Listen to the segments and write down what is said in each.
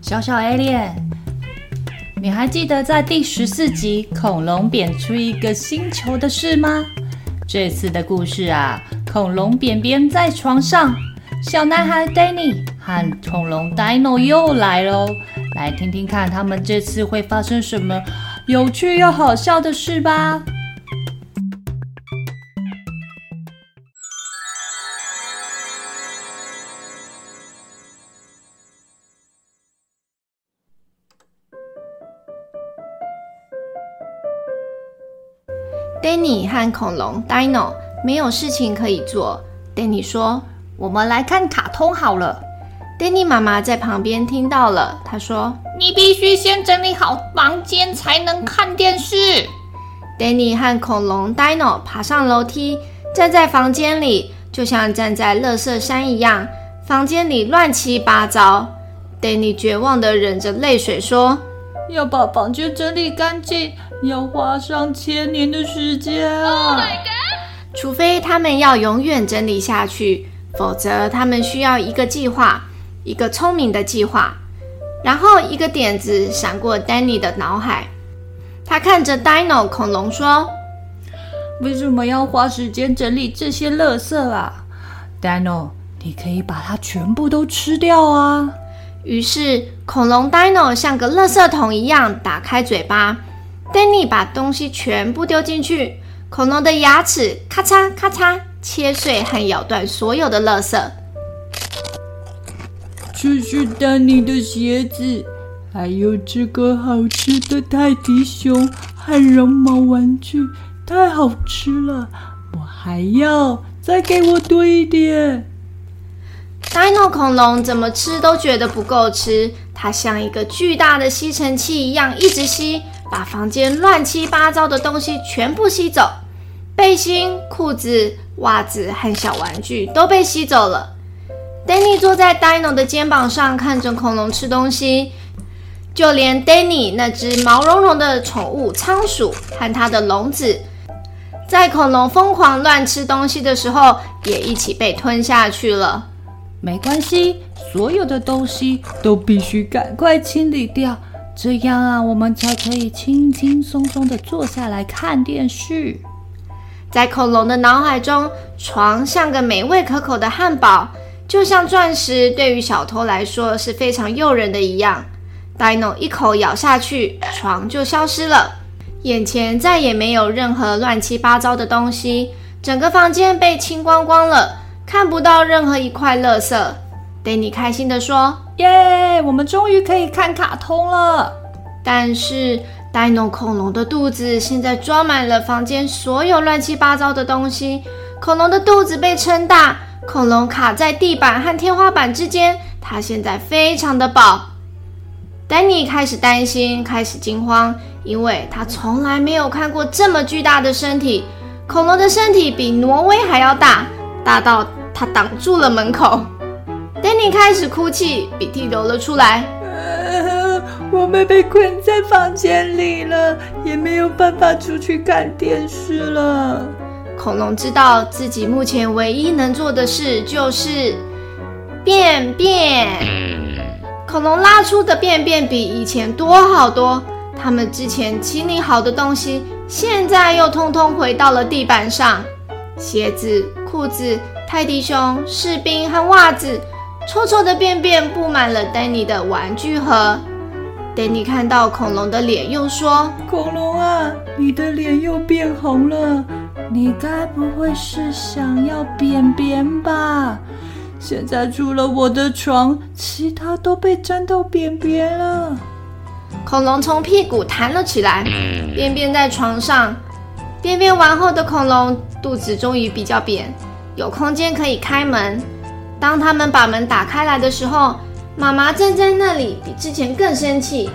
小小 Ali，你还记得在第十四集恐龙扁出一个星球的事吗？这次的故事啊，恐龙扁扁在床上，小男孩 Danny 和恐龙 Dino 又来喽，来听听看他们这次会发生什么有趣又好笑的事吧。Danny 和恐龙 Dino 没有事情可以做。Danny 说：“我们来看卡通好了。” Danny 妈妈在旁边听到了，她说：“你必须先整理好房间才能看电视。” Danny 和恐龙 Dino 爬上楼梯，站在房间里，就像站在垃圾山一样，房间里乱七八糟。Danny 绝望地忍着泪水说：“要把房间整理干净。”要花上千年的时间啊！Oh 除非他们要永远整理下去，否则他们需要一个计划，一个聪明的计划。然后一个点子闪过 Danny 的脑海，他看着 Dino 恐龙说：“为什么要花时间整理这些垃圾啊？Dino，你可以把它全部都吃掉啊！”于是恐龙 Dino 像个垃圾桶一样打开嘴巴。Danny 把东西全部丢进去，恐龙的牙齿咔嚓咔嚓切碎和咬断所有的垃圾。这是 Danny 的鞋子，还有这个好吃的泰迪熊和绒毛玩具，太好吃了！我还要，再给我多一点。Dino 恐龙怎么吃都觉得不够吃，它像一个巨大的吸尘器一样，一直吸。把房间乱七八糟的东西全部吸走，背心、裤子、袜子和小玩具都被吸走了。Danny 坐在 Dino 的肩膀上，看着恐龙吃东西，就连 Danny 那只毛茸茸的宠物仓鼠和它的笼子，在恐龙疯狂乱吃东西的时候，也一起被吞下去了。没关系，所有的东西都必须赶快清理掉。这样啊，我们才可以轻轻松松地坐下来看电视。在恐龙的脑海中，床像个美味可口的汉堡，就像钻石，对于小偷来说是非常诱人的一样。Dino 一口咬下去，床就消失了，眼前再也没有任何乱七八糟的东西，整个房间被清光光了，看不到任何一块垃圾。Danny 开心地说。耶我们终于可以看卡通了。但是，Dino 恐龙的肚子现在装满了房间所有乱七八糟的东西。恐龙的肚子被撑大，恐龙卡在地板和天花板之间。它现在非常的饱。Danny 开始担心，开始惊慌，因为他从来没有看过这么巨大的身体。恐龙的身体比挪威还要大，大到它挡住了门口。Danny 开始哭泣，鼻涕流了出来。我们被困在房间里了，也没有办法出去看电视了。恐龙知道自己目前唯一能做的事就是便便。恐龙拉出的便便比以前多好多，他们之前清理好的东西，现在又通通回到了地板上。鞋子、裤子、泰迪熊、士兵和袜子。臭臭的便便布满了 Danny 的玩具盒。Danny 看到恐龙的脸，又说：“恐龙啊，你的脸又变红了，你该不会是想要便便吧？现在除了我的床，其他都被沾到便便了。”恐龙从屁股弹了起来，便便在床上。便便完后的恐龙肚子终于比较扁，有空间可以开门。当他们把门打开来的时候，妈妈站在那里，比之前更生气。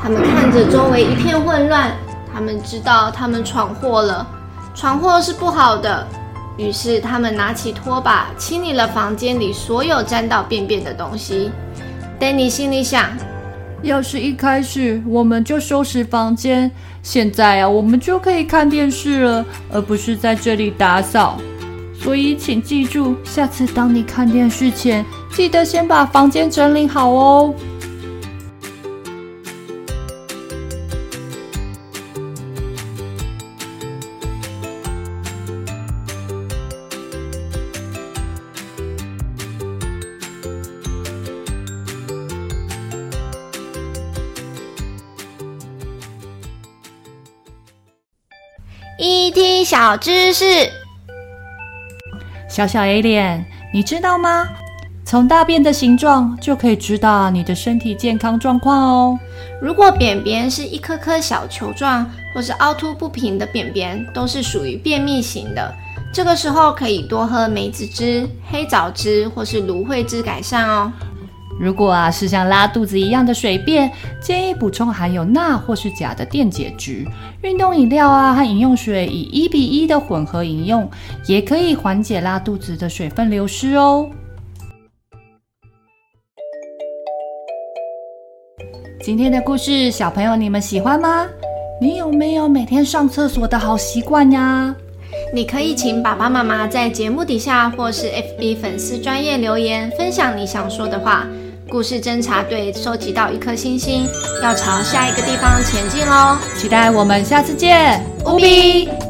他们看着周围一片混乱，他们知道他们闯祸了，闯祸是不好的。于是他们拿起拖把，清理了房间里所有沾到便便的东西。丹尼心里想：要是一开始我们就收拾房间，现在啊，我们就可以看电视了，而不是在这里打扫。所以，请记住，下次当你看电视前，记得先把房间整理好哦。ET 小知识，小小 Alien，你知道吗？从大便的形状就可以知道你的身体健康状况哦。如果便便是一颗颗小球状，或是凹凸不平的便便，都是属于便秘型的。这个时候可以多喝梅子汁、黑枣汁或是芦荟汁改善哦。如果啊是像拉肚子一样的水便，建议补充含有钠或是钾的电解质。运动饮料啊和饮用水以一比一的混合饮用，也可以缓解拉肚子的水分流失哦。今天的故事，小朋友你们喜欢吗？你有没有每天上厕所的好习惯呀？你可以请爸爸妈妈在节目底下或是 FB 粉丝专业留言，分享你想说的话。故事侦查队收集到一颗星星，要朝下一个地方前进喽！期待我们下次见，乌比。